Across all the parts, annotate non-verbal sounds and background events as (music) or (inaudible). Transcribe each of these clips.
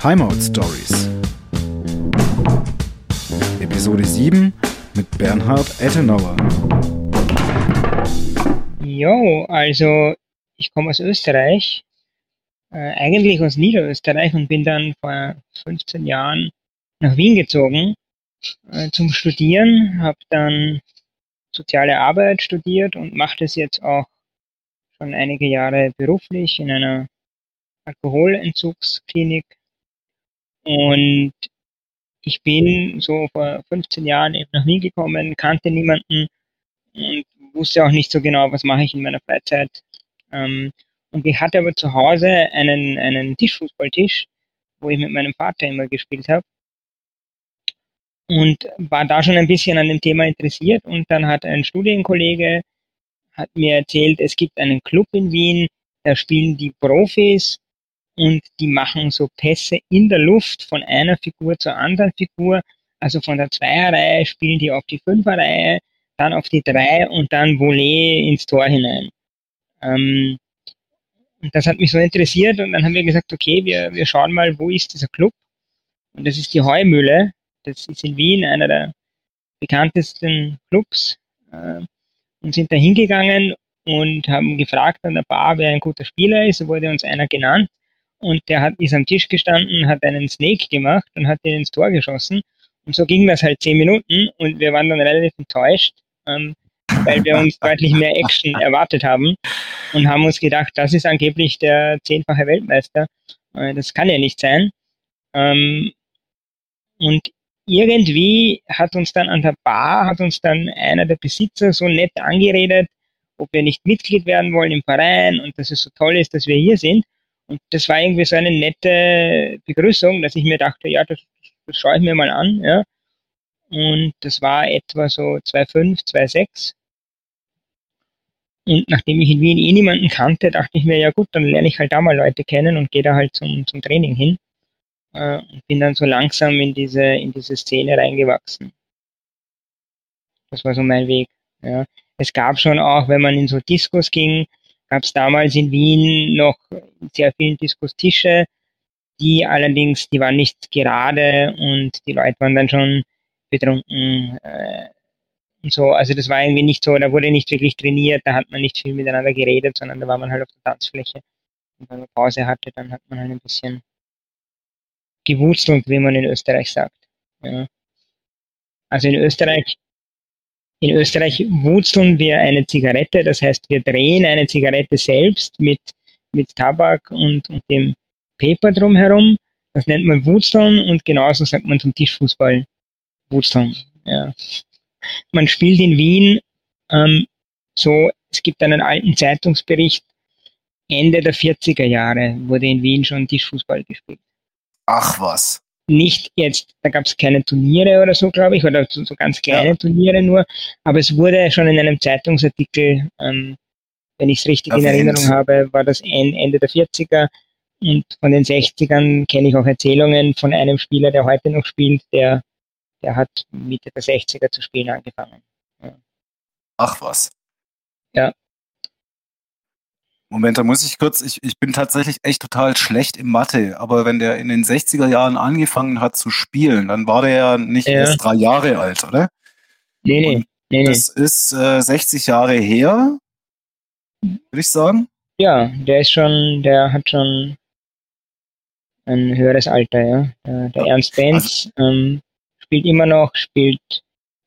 Timeout Stories. Episode 7 mit Bernhard Ettenauer. Jo, also ich komme aus Österreich, äh, eigentlich aus Niederösterreich und bin dann vor 15 Jahren nach Wien gezogen äh, zum Studieren, habe dann soziale Arbeit studiert und mache das jetzt auch schon einige Jahre beruflich in einer Alkoholentzugsklinik. Und ich bin so vor 15 Jahren eben nach Wien gekommen, kannte niemanden und wusste auch nicht so genau, was mache ich in meiner Freizeit. Ähm, und ich hatte aber zu Hause einen, einen Tischfußballtisch, wo ich mit meinem Vater immer gespielt habe. Und war da schon ein bisschen an dem Thema interessiert. Und dann hat ein Studienkollege hat mir erzählt, es gibt einen Club in Wien, da spielen die Profis und die machen so Pässe in der Luft von einer Figur zur anderen Figur. Also von der Zweierreihe spielen die auf die Fünferreihe, dann auf die Drei und dann Volley ins Tor hinein. Ähm, und das hat mich so interessiert und dann haben wir gesagt, okay, wir, wir schauen mal, wo ist dieser Club? Und das ist die Heumühle. Das ist in Wien einer der bekanntesten Clubs. Äh, und sind da hingegangen und haben gefragt an der Bar, wer ein guter Spieler ist. Da wurde uns einer genannt und der hat, ist am Tisch gestanden, hat einen Snake gemacht und hat den ins Tor geschossen. Und so ging das halt zehn Minuten und wir waren dann relativ enttäuscht, ähm, weil wir uns deutlich mehr Action (laughs) erwartet haben und haben uns gedacht, das ist angeblich der zehnfache Weltmeister. Äh, das kann ja nicht sein. Ähm, und irgendwie hat uns dann an der Bar, hat uns dann einer der Besitzer so nett angeredet, ob wir nicht Mitglied werden wollen im Verein und dass es so toll ist, dass wir hier sind. Und das war irgendwie so eine nette Begrüßung, dass ich mir dachte, ja, das, das schaue ich mir mal an. Ja. Und das war etwa so 2,5, 2,6. Und nachdem ich in Wien eh niemanden kannte, dachte ich mir, ja gut, dann lerne ich halt da mal Leute kennen und gehe da halt zum, zum Training hin äh, und bin dann so langsam in diese, in diese Szene reingewachsen. Das war so mein Weg. Ja. Es gab schon auch, wenn man in so Diskos ging, gab es damals in Wien noch sehr viele Diskustische, die allerdings, die waren nicht gerade und die Leute waren dann schon betrunken äh, und so. Also das war irgendwie nicht so, da wurde nicht wirklich trainiert, da hat man nicht viel miteinander geredet, sondern da war man halt auf der Tanzfläche. Und wenn man Pause hatte, dann hat man halt ein bisschen gewurzelt, wie man in Österreich sagt. Ja. Also in Österreich, in Österreich wurzeln wir eine Zigarette, das heißt, wir drehen eine Zigarette selbst mit, mit Tabak und, und dem Paper drumherum. Das nennt man Wurzeln und genauso sagt man zum Tischfußball Wurzeln. Ja. Man spielt in Wien ähm, so, es gibt einen alten Zeitungsbericht, Ende der 40er Jahre wurde in Wien schon Tischfußball gespielt. Ach was. Nicht jetzt, da gab es keine Turniere oder so, glaube ich, oder so, so ganz kleine ja. Turniere nur, aber es wurde schon in einem Zeitungsartikel, ähm, wenn ich es richtig Erwähnt. in Erinnerung habe, war das Ende der 40er und von den 60ern kenne ich auch Erzählungen von einem Spieler, der heute noch spielt, der, der hat Mitte der 60er zu spielen angefangen. Ja. Ach was. Ja, Moment, da muss ich kurz, ich, ich bin tatsächlich echt total schlecht im Mathe, aber wenn der in den 60er Jahren angefangen hat zu spielen, dann war der ja nicht ja. erst drei Jahre alt, oder? Nee, nee. nee das ist äh, 60 Jahre her, würde ich sagen. Ja, der ist schon, der hat schon ein höheres Alter, ja. Der, der ja. Ernst Benz also, ähm, spielt immer noch, spielt,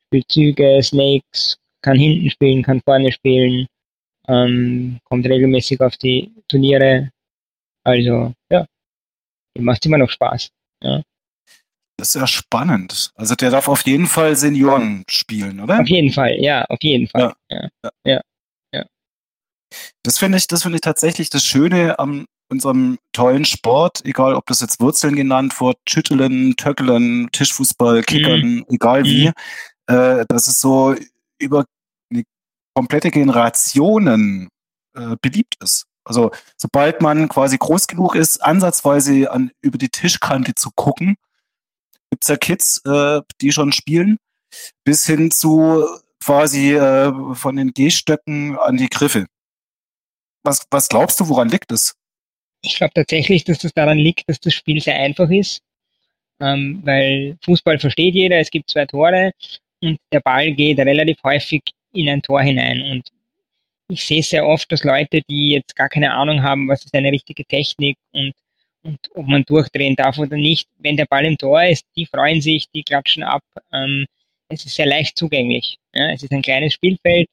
spielt Züge, Snakes, kann hinten spielen, kann vorne spielen ähm, kommt regelmäßig auf die Turniere. Also, ja, macht immer noch Spaß. Ja. Das ist ja spannend. Also der darf auf jeden Fall Senioren spielen, oder? Auf jeden Fall, ja, auf jeden Fall. Ja, ja, ja. ja. Das finde ich, das finde ich tatsächlich das Schöne an unserem tollen Sport, egal ob das jetzt Wurzeln genannt wird, Schütteln, Töckeln, Tischfußball, Kickern, mhm. egal wie, mhm. äh, dass es so über komplette Generationen äh, beliebt ist. Also sobald man quasi groß genug ist, ansatzweise an, über die Tischkante zu gucken, gibt's ja Kids, äh, die schon spielen, bis hin zu quasi äh, von den Gehstöcken an die Griffe. Was, was glaubst du, woran liegt es? ich glaube tatsächlich, dass das daran liegt, dass das Spiel sehr einfach ist, ähm, weil Fußball versteht jeder, es gibt zwei Tore und der Ball geht relativ häufig in ein Tor hinein. Und ich sehe sehr oft, dass Leute, die jetzt gar keine Ahnung haben, was ist eine richtige Technik und, und ob man durchdrehen darf oder nicht, wenn der Ball im Tor ist, die freuen sich, die klatschen ab. Ähm, es ist sehr leicht zugänglich. Ja? Es ist ein kleines Spielfeld.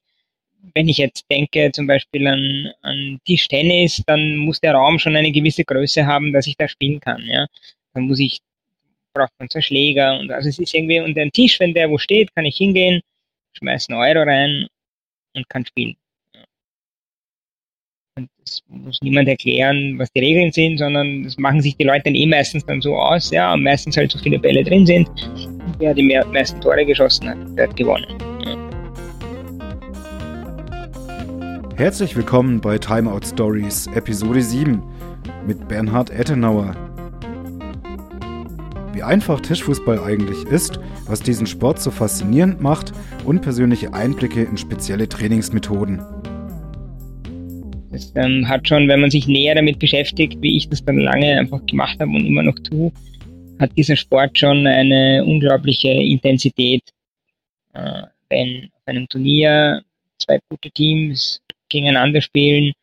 Wenn ich jetzt denke zum Beispiel an, an Tischtennis, dann muss der Raum schon eine gewisse Größe haben, dass ich da spielen kann. Ja? Dann muss ich braucht man zwei Schläger und also es ist irgendwie, und ein Tisch, wenn der wo steht, kann ich hingehen, schmeißen Euro rein und kann spielen. Und es muss niemand erklären, was die Regeln sind, sondern das machen sich die Leute dann eh meistens dann so aus, ja, und meistens halt so viele Bälle drin sind. Wer die mehr, meisten Tore geschossen hat, der hat gewonnen. Herzlich willkommen bei Timeout Stories, Episode 7 mit Bernhard Ettenauer. Wie einfach Tischfußball eigentlich ist, was diesen Sport so faszinierend macht und persönliche Einblicke in spezielle Trainingsmethoden. Das ähm, hat schon, wenn man sich näher damit beschäftigt, wie ich das dann lange einfach gemacht habe und immer noch tue, hat dieser Sport schon eine unglaubliche Intensität. Äh, wenn auf einem Turnier zwei gute Teams gegeneinander spielen,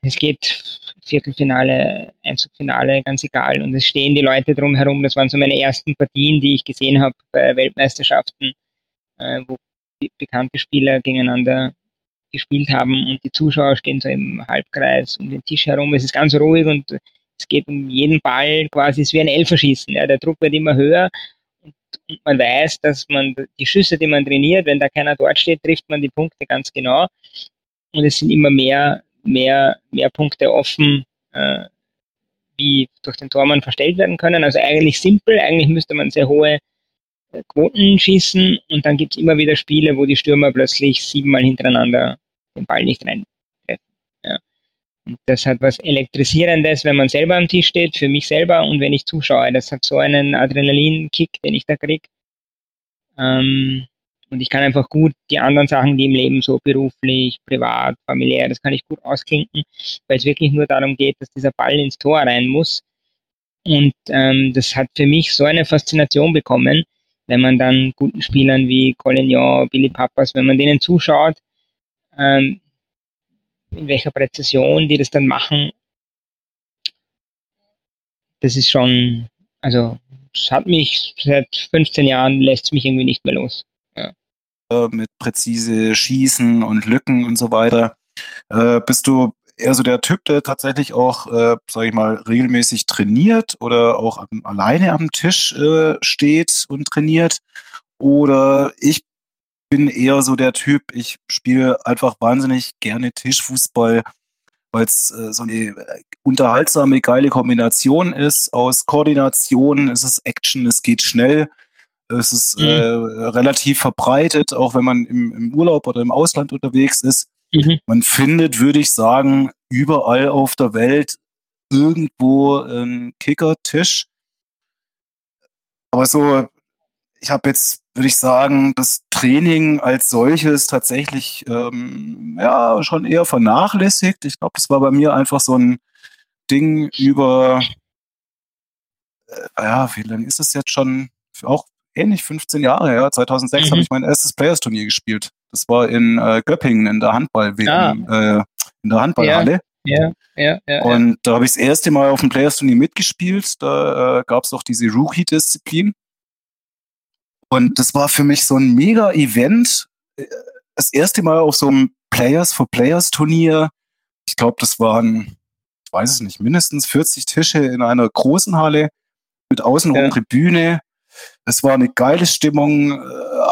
es geht Viertelfinale, Einzugfinale, ganz egal. Und es stehen die Leute drumherum. Das waren so meine ersten Partien, die ich gesehen habe bei Weltmeisterschaften, äh, wo bekannte Spieler gegeneinander gespielt haben und die Zuschauer stehen so im Halbkreis um den Tisch herum. Es ist ganz ruhig und es geht um jeden Ball quasi, es ist wie ein Elferschießen. Ja. Der Druck wird immer höher und, und man weiß, dass man die Schüsse, die man trainiert, wenn da keiner dort steht, trifft man die Punkte ganz genau. Und es sind immer mehr, mehr, mehr Punkte offen, äh, wie durch den Tormann verstellt werden können. Also eigentlich simpel, eigentlich müsste man sehr hohe Quoten schießen und dann gibt es immer wieder Spiele, wo die Stürmer plötzlich siebenmal hintereinander den Ball nicht rein Ja. Und das hat was Elektrisierendes, wenn man selber am Tisch steht, für mich selber und wenn ich zuschaue. Das hat so einen Adrenalinkick, den ich da kriege. Ähm, und ich kann einfach gut die anderen Sachen, die im Leben so beruflich, privat, familiär, das kann ich gut ausklinken, weil es wirklich nur darum geht, dass dieser Ball ins Tor rein muss. Und ähm, das hat für mich so eine Faszination bekommen, wenn man dann guten Spielern wie Collignon, Billy Pappas, wenn man denen zuschaut, ähm, in welcher Präzision die das dann machen, das ist schon, also es hat mich seit 15 Jahren lässt es mich irgendwie nicht mehr los. Mit präzise Schießen und Lücken und so weiter. Äh, bist du eher so der Typ, der tatsächlich auch, äh, sage ich mal, regelmäßig trainiert oder auch am, alleine am Tisch äh, steht und trainiert. Oder ich bin eher so der Typ, ich spiele einfach wahnsinnig gerne Tischfußball, weil es äh, so eine äh, unterhaltsame, geile Kombination ist aus Koordination, es ist Action, es geht schnell. Es ist mhm. äh, relativ verbreitet, auch wenn man im, im Urlaub oder im Ausland unterwegs ist. Mhm. Man findet, würde ich sagen, überall auf der Welt irgendwo einen Kickertisch. Aber so, ich habe jetzt, würde ich sagen, das Training als solches tatsächlich ähm, ja schon eher vernachlässigt. Ich glaube, das war bei mir einfach so ein Ding über, äh, ja, wie lange ist das jetzt schon? Auch ähnlich 15 Jahre her. 2006 mhm. habe ich mein erstes Players-Turnier gespielt. Das war in äh, Göppingen in der Handball ah. äh, in der Handballhalle. Ja, ja, ja. Und da habe ich das erste Mal auf dem Players-Turnier mitgespielt. Da äh, gab es auch diese Rookie-Disziplin. Und das war für mich so ein mega Event. Äh, das erste Mal auf so einem Players for Players Turnier. Ich glaube, das waren, ich weiß es nicht, mindestens 40 Tische in einer großen Halle mit außenrum ja. Tribüne. Es war eine geile Stimmung. Äh,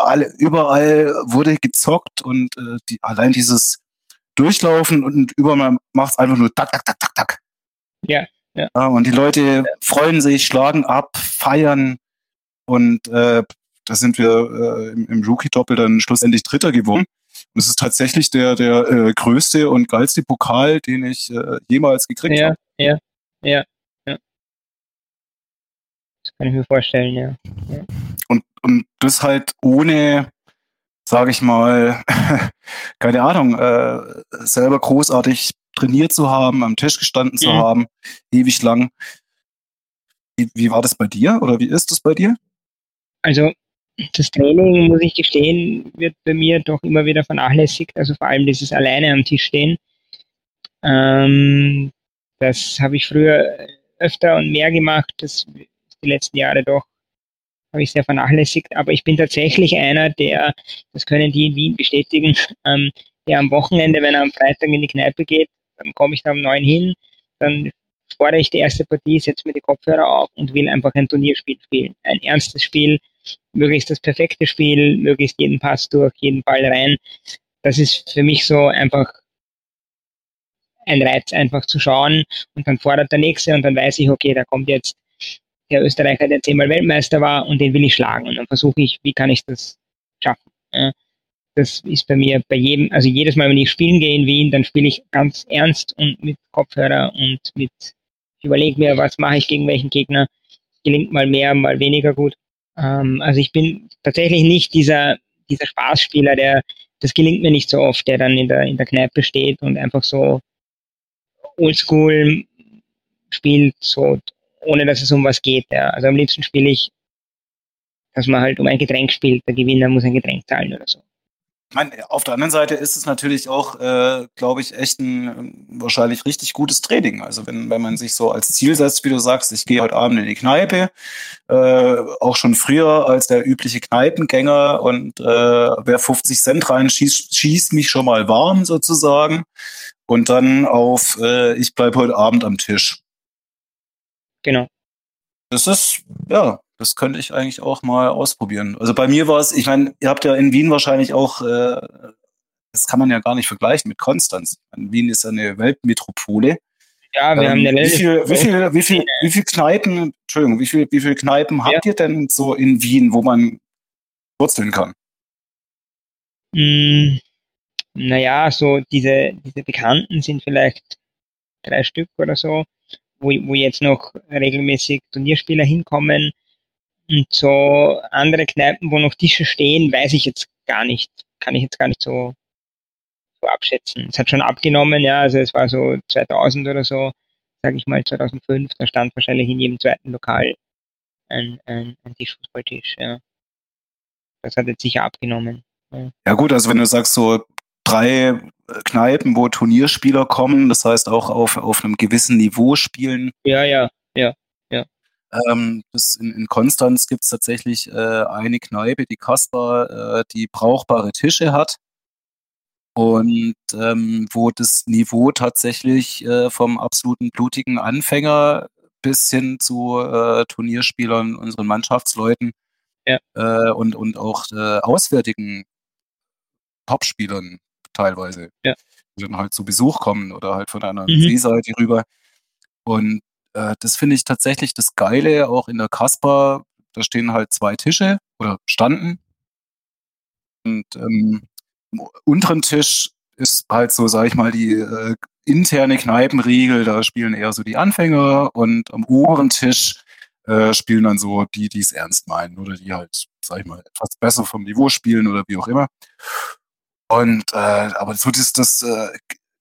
alle, überall wurde gezockt und äh, die, allein dieses Durchlaufen und überall macht es einfach nur tak, tak, tak, tak, tak. Ja, ja. ja und die Leute freuen sich, schlagen ab, feiern und äh, da sind wir äh, im, im Rookie-Doppel dann schlussendlich Dritter geworden. Und es ist tatsächlich der, der äh, größte und geilste Pokal, den ich äh, jemals gekriegt ja, habe. Ja, ja, kann ich mir vorstellen, ja. ja. Und, und das halt ohne, sage ich mal, (laughs) keine Ahnung, äh, selber großartig trainiert zu haben, am Tisch gestanden zu mhm. haben, ewig lang. Wie, wie war das bei dir oder wie ist das bei dir? Also das Training, muss ich gestehen, wird bei mir doch immer wieder vernachlässigt. Also vor allem dieses alleine am Tisch stehen. Ähm, das habe ich früher öfter und mehr gemacht. Das die letzten Jahre doch habe ich sehr vernachlässigt. Aber ich bin tatsächlich einer, der, das können die in Wien bestätigen, ähm, der am Wochenende, wenn er am Freitag in die Kneipe geht, dann komme ich da um neun hin, dann fordere ich die erste Partie, setze mir die Kopfhörer auf und will einfach ein Turnierspiel spielen. Ein ernstes Spiel, möglichst das perfekte Spiel, möglichst jeden Pass durch, jeden Ball rein. Das ist für mich so einfach ein Reiz, einfach zu schauen und dann fordert der Nächste und dann weiß ich, okay, da kommt jetzt der Österreicher, der zehnmal Weltmeister war und den will ich schlagen und dann versuche ich, wie kann ich das schaffen. Das ist bei mir bei jedem, also jedes Mal, wenn ich spielen gehe in Wien, dann spiele ich ganz ernst und mit Kopfhörer und mit, ich überlege mir, was mache ich gegen welchen Gegner. Gelingt mal mehr, mal weniger gut. Ähm, also ich bin tatsächlich nicht dieser, dieser Spaßspieler, der, das gelingt mir nicht so oft, der dann in der, in der Kneipe steht und einfach so oldschool spielt, so ohne dass es um was geht. Ja. Also am liebsten spiele ich, dass man halt um ein Getränk spielt. Der Gewinner muss ein Getränk zahlen oder so. Meine, auf der anderen Seite ist es natürlich auch, äh, glaube ich, echt ein wahrscheinlich richtig gutes Training. Also wenn, wenn man sich so als Ziel setzt, wie du sagst, ich gehe heute Abend in die Kneipe, äh, auch schon früher als der übliche Kneipengänger und äh, wer 50 Cent rein schießt, schießt mich schon mal warm sozusagen. Und dann auf, äh, ich bleibe heute Abend am Tisch. Genau. Das ist, ja, das könnte ich eigentlich auch mal ausprobieren. Also bei mir war es, ich meine, ihr habt ja in Wien wahrscheinlich auch, äh, das kann man ja gar nicht vergleichen mit Konstanz. Wien ist ja eine Weltmetropole. Ja, wir ähm, haben eine Welt. Wie viel, wie viel, wie viel, wie viel Kneipen, Entschuldigung, wie viel, wie viel Kneipen ja. habt ihr denn so in Wien, wo man wurzeln kann? Mm, naja, so diese, diese Bekannten sind vielleicht drei Stück oder so, wo, wo jetzt noch regelmäßig Turnierspieler hinkommen. Und so andere Kneipen, wo noch Tische stehen, weiß ich jetzt gar nicht, kann ich jetzt gar nicht so, so abschätzen. Es hat schon abgenommen, ja, also es war so 2000 oder so, sage ich mal 2005, da stand wahrscheinlich in jedem zweiten Lokal ein, ein, ein Tischfußballtisch, ja. Das hat jetzt sicher abgenommen. Ja. ja gut, also wenn du sagst so drei Kneipen, wo Turnierspieler kommen, das heißt auch auf, auf einem gewissen Niveau spielen. Ja, ja, ja. Ähm, das in, in Konstanz gibt es tatsächlich äh, eine Kneipe, die Kaspar, äh, die brauchbare Tische hat. Und ähm, wo das Niveau tatsächlich äh, vom absoluten blutigen Anfänger bis hin zu äh, Turnierspielern, unseren Mannschaftsleuten ja. äh, und, und auch äh, auswärtigen Topspielern teilweise, ja. die dann halt zu Besuch kommen oder halt von einer mhm. Seeseite rüber. Und äh, das finde ich tatsächlich das Geile, auch in der Kasper, da stehen halt zwei Tische oder standen. Und ähm, am unteren Tisch ist halt so, sag ich mal, die äh, interne Kneipenregel, da spielen eher so die Anfänger und am oberen Tisch äh, spielen dann so die, die es ernst meinen oder die halt, sag ich mal, etwas besser vom Niveau spielen oder wie auch immer. Und äh, aber so das, das äh,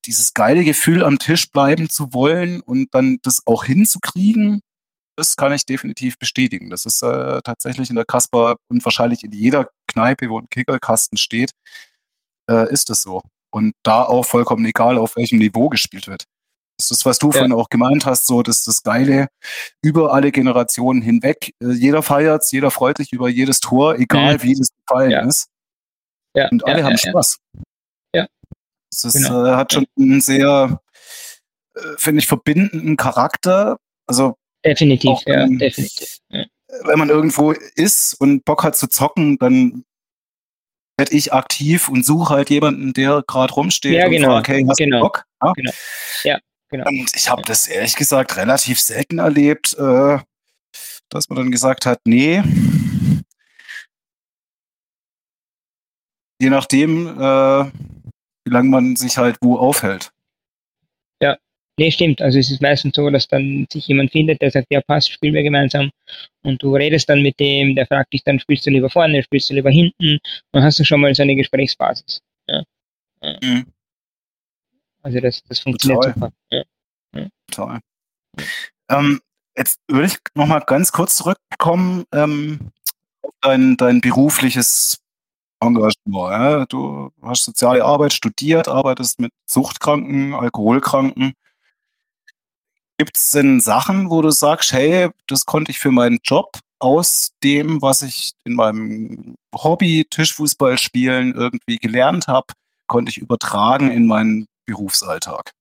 dieses geile Gefühl, am Tisch bleiben zu wollen und dann das auch hinzukriegen, das kann ich definitiv bestätigen. Das ist äh, tatsächlich in der Kasper und wahrscheinlich in jeder Kneipe, wo ein Kickerkasten steht, äh, ist es so. Und da auch vollkommen egal, auf welchem Niveau gespielt wird. Das ist, was du ja. vorhin auch gemeint hast, so dass das Geile über alle Generationen hinweg. Äh, jeder feiert jeder freut sich über jedes Tor, egal mhm. wie es gefallen ja. ist. Ja. Und alle haben Spaß. Das genau. äh, hat schon einen sehr, äh, finde ich, verbindenden Charakter. Also definitiv, auch, ja, ähm, definitiv. Ja. Wenn man irgendwo ist und Bock hat zu zocken, dann werde ich aktiv und suche halt jemanden, der gerade rumsteht ja, genau, und fragt, hey, hast genau, du Bock? Ja, genau. Ja, genau. Und ich habe das ehrlich gesagt relativ selten erlebt, äh, dass man dann gesagt hat, nee, je nachdem, äh, wie lange man sich halt wo aufhält. Ja, nee, stimmt. Also es ist meistens so, dass dann sich jemand findet, der sagt, ja passt, spielen wir gemeinsam. Und du redest dann mit dem, der fragt dich dann, spielst du lieber vorne, spielst du lieber hinten? Dann hast du schon mal so eine Gesprächsbasis. Ja. ja. Mhm. Also das, das funktioniert Toll. super. Ja. Ja. Toll. Ähm, jetzt würde ich nochmal ganz kurz zurückkommen ähm, auf dein, dein berufliches Engagement. Ja? Du hast soziale Arbeit studiert, arbeitest mit Suchtkranken, Alkoholkranken. Gibt es denn Sachen, wo du sagst, hey, das konnte ich für meinen Job aus dem, was ich in meinem Hobby Tischfußball spielen irgendwie gelernt habe, konnte ich übertragen in meinen Berufsalltag?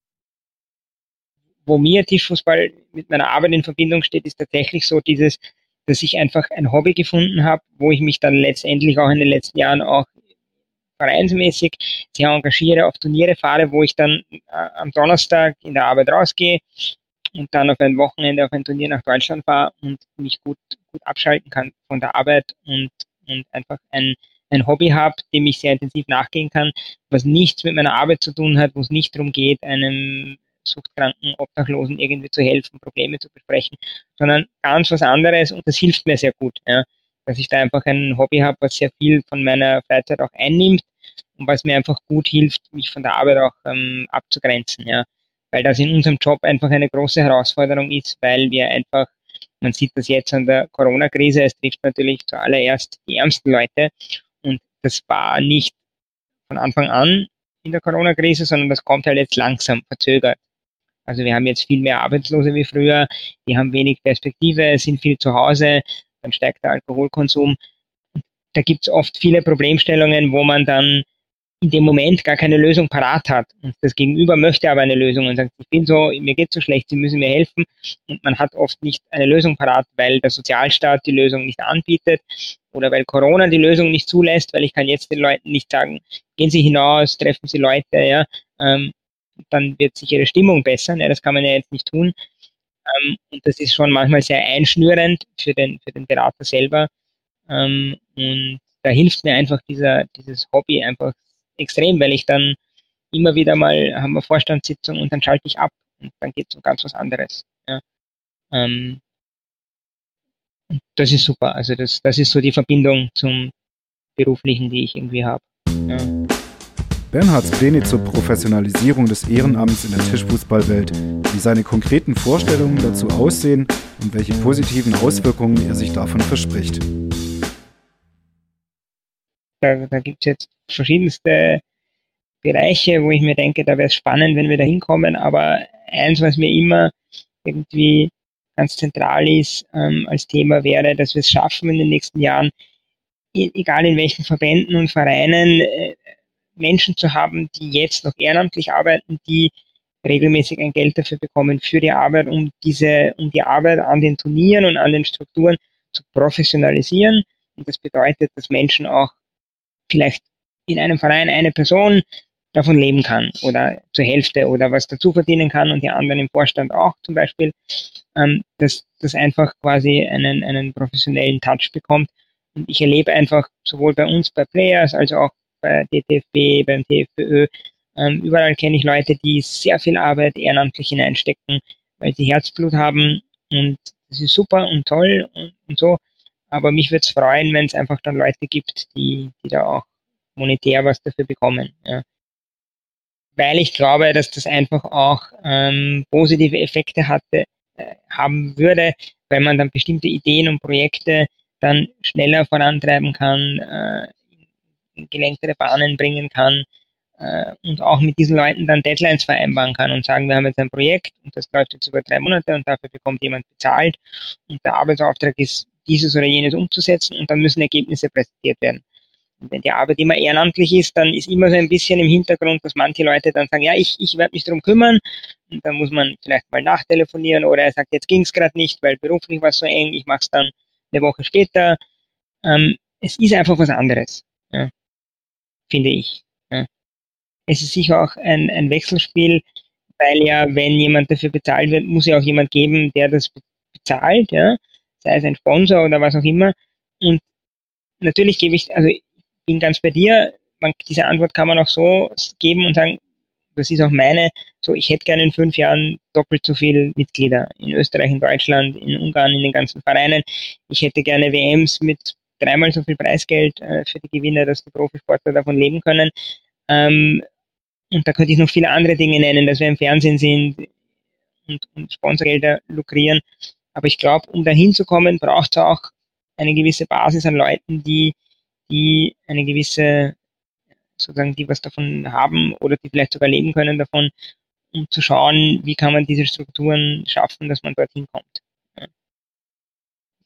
Wo mir Tischfußball mit meiner Arbeit in Verbindung steht, ist tatsächlich so dieses, dass ich einfach ein Hobby gefunden habe, wo ich mich dann letztendlich auch in den letzten Jahren auch vereinsmäßig sehr engagiere, auf Turniere fahre, wo ich dann äh, am Donnerstag in der Arbeit rausgehe, und dann auf ein Wochenende auf ein Turnier nach Deutschland fahre und mich gut, gut abschalten kann von der Arbeit und, und einfach ein, ein Hobby habe, dem ich sehr intensiv nachgehen kann, was nichts mit meiner Arbeit zu tun hat, wo es nicht darum geht, einem suchtkranken Obdachlosen irgendwie zu helfen, Probleme zu besprechen, sondern ganz was anderes und das hilft mir sehr gut, ja, dass ich da einfach ein Hobby habe, was sehr viel von meiner Freizeit auch einnimmt und was mir einfach gut hilft, mich von der Arbeit auch ähm, abzugrenzen, ja weil das in unserem Job einfach eine große Herausforderung ist, weil wir einfach, man sieht das jetzt an der Corona-Krise, es trifft natürlich zuallererst die ärmsten Leute und das war nicht von Anfang an in der Corona-Krise, sondern das kommt halt jetzt langsam verzögert. Also wir haben jetzt viel mehr Arbeitslose wie früher, die haben wenig Perspektive, sind viel zu Hause, dann steigt der Alkoholkonsum. Da gibt es oft viele Problemstellungen, wo man dann in dem Moment gar keine Lösung parat hat. Und das Gegenüber möchte aber eine Lösung und sagt, ich bin so, mir geht so schlecht, Sie müssen mir helfen. Und man hat oft nicht eine Lösung parat, weil der Sozialstaat die Lösung nicht anbietet oder weil Corona die Lösung nicht zulässt, weil ich kann jetzt den Leuten nicht sagen, gehen Sie hinaus, treffen Sie Leute, ja, ähm, dann wird sich ihre Stimmung bessern. Ja, das kann man ja jetzt nicht tun. Ähm, und das ist schon manchmal sehr einschnürend für den, für den Berater selber. Ähm, und da hilft mir einfach dieser, dieses Hobby einfach extrem, weil ich dann immer wieder mal haben wir Vorstandssitzung und dann schalte ich ab und dann geht es um ganz was anderes. Ja. Ähm, das ist super. Also das, das ist so die Verbindung zum beruflichen, die ich irgendwie habe. Ja. Bernhards Pläne zur Professionalisierung des Ehrenamts in der Tischfußballwelt, wie seine konkreten Vorstellungen dazu aussehen und welche positiven Auswirkungen er sich davon verspricht. Da, da gibt es jetzt verschiedenste Bereiche, wo ich mir denke, da wäre es spannend, wenn wir da hinkommen. Aber eins, was mir immer irgendwie ganz zentral ist ähm, als Thema wäre, dass wir es schaffen in den nächsten Jahren, e-, egal in welchen Verbänden und Vereinen, äh, Menschen zu haben, die jetzt noch ehrenamtlich arbeiten, die regelmäßig ein Geld dafür bekommen für die Arbeit, um diese, um die Arbeit an den Turnieren und an den Strukturen zu professionalisieren. Und das bedeutet, dass Menschen auch vielleicht in einem Verein eine Person davon leben kann oder zur Hälfte oder was dazu verdienen kann und die anderen im Vorstand auch zum Beispiel, ähm, dass das einfach quasi einen, einen professionellen Touch bekommt. Und ich erlebe einfach sowohl bei uns bei Players als auch bei DTFB, beim TFÖ, ähm, überall kenne ich Leute, die sehr viel Arbeit ehrenamtlich hineinstecken, weil sie Herzblut haben und das ist super und toll und, und so. Aber mich würde es freuen, wenn es einfach dann Leute gibt, die, die da auch monetär was dafür bekommen. Ja. Weil ich glaube, dass das einfach auch ähm, positive Effekte hatte, äh, haben würde, weil man dann bestimmte Ideen und Projekte dann schneller vorantreiben kann, äh, gelenktere Bahnen bringen kann äh, und auch mit diesen Leuten dann Deadlines vereinbaren kann und sagen, wir haben jetzt ein Projekt und das läuft jetzt über drei Monate und dafür bekommt jemand bezahlt und der Arbeitsauftrag ist, dieses oder jenes umzusetzen und dann müssen Ergebnisse präsentiert werden wenn die Arbeit immer ehrenamtlich ist, dann ist immer so ein bisschen im Hintergrund, dass manche Leute dann sagen, ja, ich, ich werde mich darum kümmern. Und dann muss man vielleicht mal nachtelefonieren oder er sagt, jetzt ging es gerade nicht, weil beruflich war es so eng, ich mache es dann eine Woche später. Ähm, es ist einfach was anderes, ja, finde ich. Es ist sicher auch ein, ein Wechselspiel, weil ja, wenn jemand dafür bezahlt wird, muss ja auch jemand geben, der das bezahlt, ja, sei es ein Sponsor oder was auch immer. Und natürlich gebe ich, also bin ganz bei dir. Man, diese Antwort kann man auch so geben und sagen, das ist auch meine, so ich hätte gerne in fünf Jahren doppelt so viele Mitglieder in Österreich, in Deutschland, in Ungarn, in den ganzen Vereinen. Ich hätte gerne WMs mit dreimal so viel Preisgeld äh, für die Gewinner, dass die Profisportler davon leben können. Ähm, und da könnte ich noch viele andere Dinge nennen, dass wir im Fernsehen sind und, und Sponsorgelder lukrieren. Aber ich glaube, um dahin zu kommen, braucht es auch eine gewisse Basis an Leuten, die, die eine gewisse, sozusagen, die was davon haben oder die vielleicht sogar leben können davon, um zu schauen, wie kann man diese Strukturen schaffen, dass man dorthin kommt.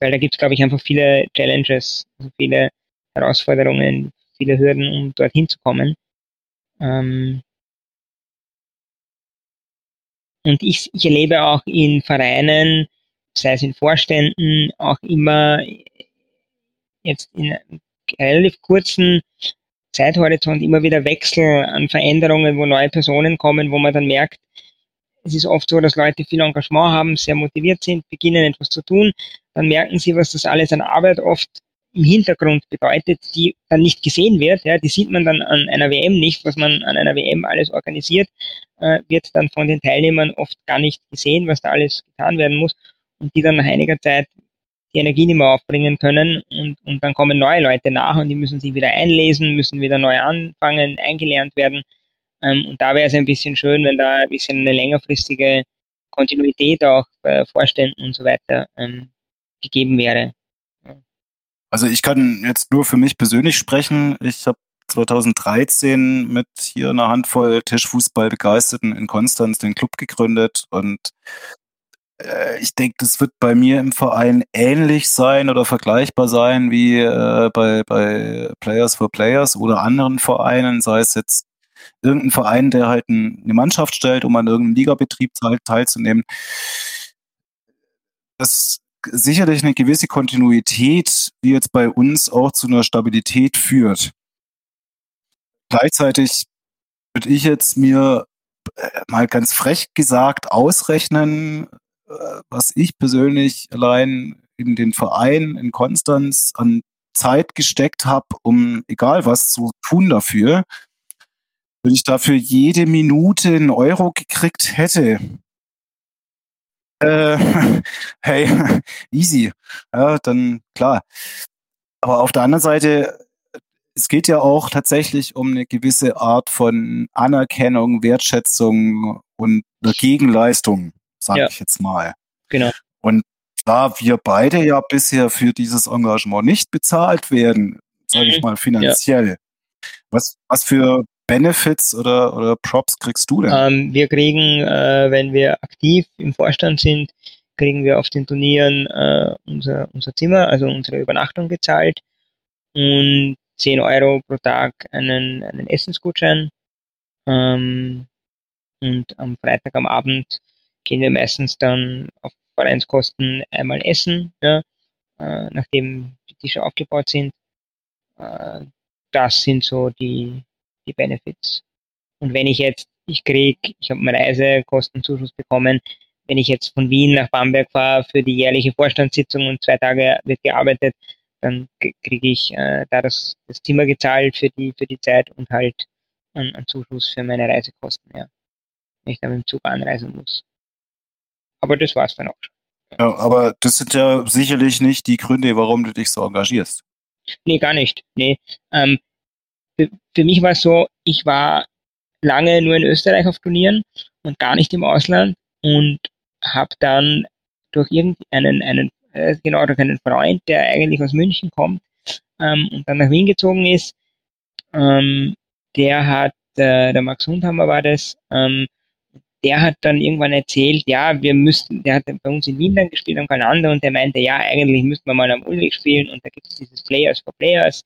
Weil da gibt es, glaube ich, einfach viele Challenges, also viele Herausforderungen, viele Hürden, um dorthin zu kommen. Ähm und ich, ich erlebe auch in Vereinen, sei es in Vorständen, auch immer jetzt in relativ kurzen Zeithorizont immer wieder Wechsel an Veränderungen, wo neue Personen kommen, wo man dann merkt, es ist oft so, dass Leute viel Engagement haben, sehr motiviert sind, beginnen etwas zu tun, dann merken sie, was das alles an Arbeit oft im Hintergrund bedeutet, die dann nicht gesehen wird. Ja, die sieht man dann an einer WM nicht, was man an einer WM alles organisiert, äh, wird dann von den Teilnehmern oft gar nicht gesehen, was da alles getan werden muss und die dann nach einiger Zeit die Energie nicht mehr aufbringen können und, und dann kommen neue Leute nach und die müssen sich wieder einlesen, müssen wieder neu anfangen, eingelernt werden. Ähm, und da wäre es ein bisschen schön, wenn da ein bisschen eine längerfristige Kontinuität auch bei Vorständen und so weiter ähm, gegeben wäre. Also ich kann jetzt nur für mich persönlich sprechen. Ich habe 2013 mit hier einer Handvoll Tischfußball Begeisterten in Konstanz den Club gegründet und äh, ich denke, das wird bei mir im Verein ähnlich sein oder vergleichbar sein wie äh, bei, bei Players for Players oder anderen Vereinen, sei es jetzt irgendein Verein, der halt ein, eine Mannschaft stellt, um an irgendeinem Ligabetrieb teil, teilzunehmen. Das sicherlich eine gewisse Kontinuität, die jetzt bei uns auch zu einer Stabilität führt. Gleichzeitig würde ich jetzt mir äh, mal ganz frech gesagt ausrechnen, äh, was ich persönlich allein in den Verein in Konstanz an Zeit gesteckt habe, um egal was zu tun dafür, wenn ich dafür jede Minute einen Euro gekriegt hätte, äh, (laughs) hey, (laughs) easy, ja, dann klar. Aber auf der anderen Seite, es geht ja auch tatsächlich um eine gewisse Art von Anerkennung, Wertschätzung und einer Gegenleistung sage ja. ich jetzt mal. Genau. Und da wir beide ja bisher für dieses Engagement nicht bezahlt werden, sage ich mhm. mal finanziell, ja. was, was für Benefits oder, oder Props kriegst du denn? Ähm, wir kriegen, äh, wenn wir aktiv im Vorstand sind, kriegen wir auf den Turnieren äh, unser, unser Zimmer, also unsere Übernachtung gezahlt und 10 Euro pro Tag einen, einen Essensgutschein. Ähm, und am Freitag am Abend gehen wir meistens dann auf Vereinskosten einmal essen, ja, äh, nachdem die Tische aufgebaut sind. Äh, das sind so die, die Benefits. Und wenn ich jetzt, ich krieg, ich habe einen Reisekostenzuschuss bekommen, wenn ich jetzt von Wien nach Bamberg fahre für die jährliche Vorstandssitzung und zwei Tage wird gearbeitet, dann kriege ich äh, da das, das Zimmer gezahlt für die, für die Zeit und halt einen, einen Zuschuss für meine Reisekosten, ja. Wenn ich dann mit dem Zug anreisen muss. Aber das war es dann auch schon. Ja, aber das sind ja sicherlich nicht die Gründe, warum du dich so engagierst. Nee, gar nicht. Nee. Ähm, für, für mich war es so, ich war lange nur in Österreich auf Turnieren und gar nicht im Ausland und habe dann durch irgendeinen einen, äh, genau durch einen Freund, der eigentlich aus München kommt ähm, und dann nach Wien gezogen ist, ähm, der hat, äh, der Max Hundhammer war das, ähm, der hat dann irgendwann erzählt, ja, wir müssten, der hat bei uns in Wien dann gespielt am Kanal und der meinte, ja, eigentlich müssten wir mal am Ulrich spielen und da gibt es dieses Players for Players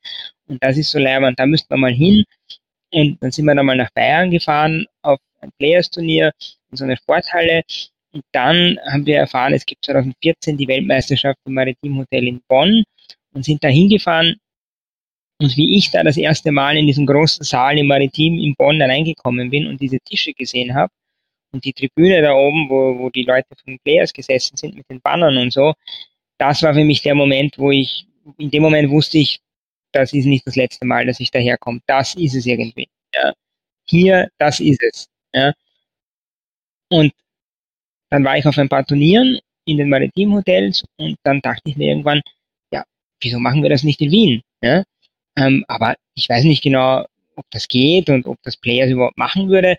und das ist so leibend, da müssten wir mal hin. Und dann sind wir dann mal nach Bayern gefahren auf ein Players-Turnier in so einer Sporthalle. Und dann haben wir erfahren, es gibt 2014 die Weltmeisterschaft im Maritim Hotel in Bonn und sind da hingefahren. Und wie ich da das erste Mal in diesen großen Saal im Maritim in Bonn reingekommen bin und diese Tische gesehen habe, und die Tribüne da oben, wo, wo die Leute von Players gesessen sind mit den Bannern und so, das war für mich der Moment, wo ich, in dem Moment wusste ich, das ist nicht das letzte Mal, dass ich daherkomme. Das ist es irgendwie. Ja. Hier, das ist es. Ja. Und dann war ich auf ein paar Turnieren in den Maritim-Hotels und dann dachte ich mir irgendwann, ja, wieso machen wir das nicht in Wien? Ja? Ähm, aber ich weiß nicht genau, ob das geht und ob das Players überhaupt machen würde.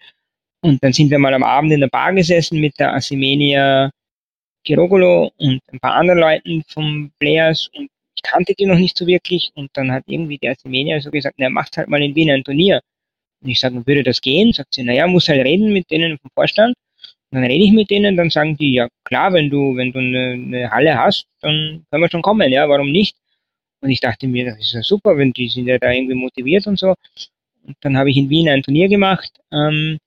Und dann sind wir mal am Abend in der Bar gesessen mit der Asimenia Kirogolo und ein paar anderen Leuten vom Players und kannte die noch nicht so wirklich und dann hat irgendwie der Asimenia so gesagt, na, macht halt mal in Wien ein Turnier. Und ich sage, würde das gehen? Sagt sie, naja, muss halt reden mit denen vom Vorstand. Und dann rede ich mit denen, dann sagen die, ja klar, wenn du, wenn du eine, eine Halle hast, dann können wir schon kommen, ja, warum nicht? Und ich dachte mir, das ist ja super, wenn die sind ja da irgendwie motiviert und so. Und dann habe ich in Wien ein Turnier gemacht ähm,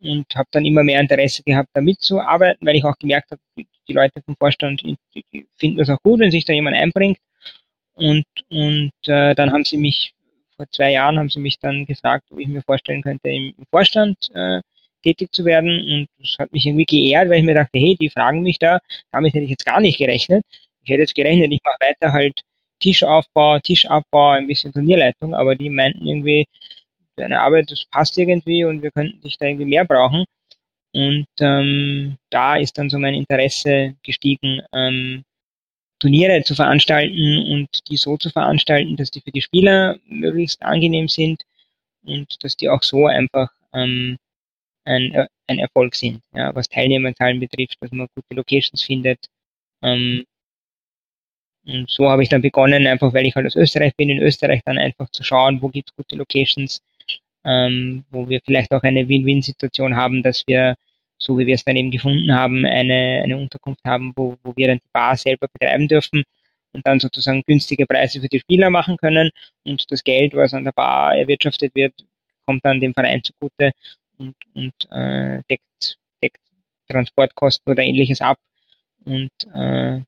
und habe dann immer mehr Interesse gehabt, da mitzuarbeiten, weil ich auch gemerkt habe, die Leute vom Vorstand die, die finden das auch gut, wenn sich da jemand einbringt. Und, und äh, dann haben sie mich, vor zwei Jahren haben sie mich dann gefragt, ob ich mir vorstellen könnte, im Vorstand äh, tätig zu werden. Und das hat mich irgendwie geehrt, weil ich mir dachte, hey, die fragen mich da, damit hätte ich jetzt gar nicht gerechnet. Ich hätte jetzt gerechnet, ich mache weiter halt Tischaufbau, Tischabbau, ein bisschen Turnierleitung, aber die meinten irgendwie, deine Arbeit, das passt irgendwie und wir könnten dich da irgendwie mehr brauchen. Und ähm, da ist dann so mein Interesse gestiegen, ähm, Turniere zu veranstalten und die so zu veranstalten, dass die für die Spieler möglichst angenehm sind und dass die auch so einfach ähm, ein, ein Erfolg sind, ja, was Teilnehmerzahlen betrifft, dass man gute Locations findet. Ähm, und so habe ich dann begonnen, einfach weil ich halt aus Österreich bin, in Österreich dann einfach zu schauen, wo gibt es gute Locations, ähm, wo wir vielleicht auch eine Win-Win-Situation haben, dass wir so wie wir es dann eben gefunden haben, eine, eine Unterkunft haben, wo, wo wir dann die Bar selber betreiben dürfen und dann sozusagen günstige Preise für die Spieler machen können und das Geld, was an der Bar erwirtschaftet wird, kommt dann dem Verein zugute und, und äh, deckt, deckt Transportkosten oder ähnliches ab und äh,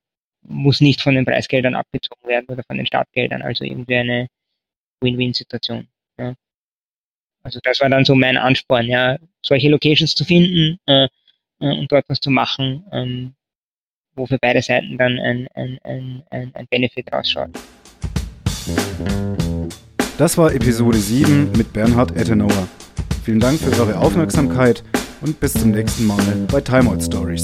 muss nicht von den Preisgeldern abgezogen werden oder von den Startgeldern, also irgendwie eine Win-Win-Situation. Also das war dann so mein Ansporn, ja, solche Locations zu finden äh, äh, und dort was zu machen, ähm, wo für beide Seiten dann ein, ein, ein, ein, ein Benefit rausschaut. Das war Episode 7 mit Bernhard Ettenauer. Vielen Dank für eure Aufmerksamkeit und bis zum nächsten Mal bei Timeout Stories.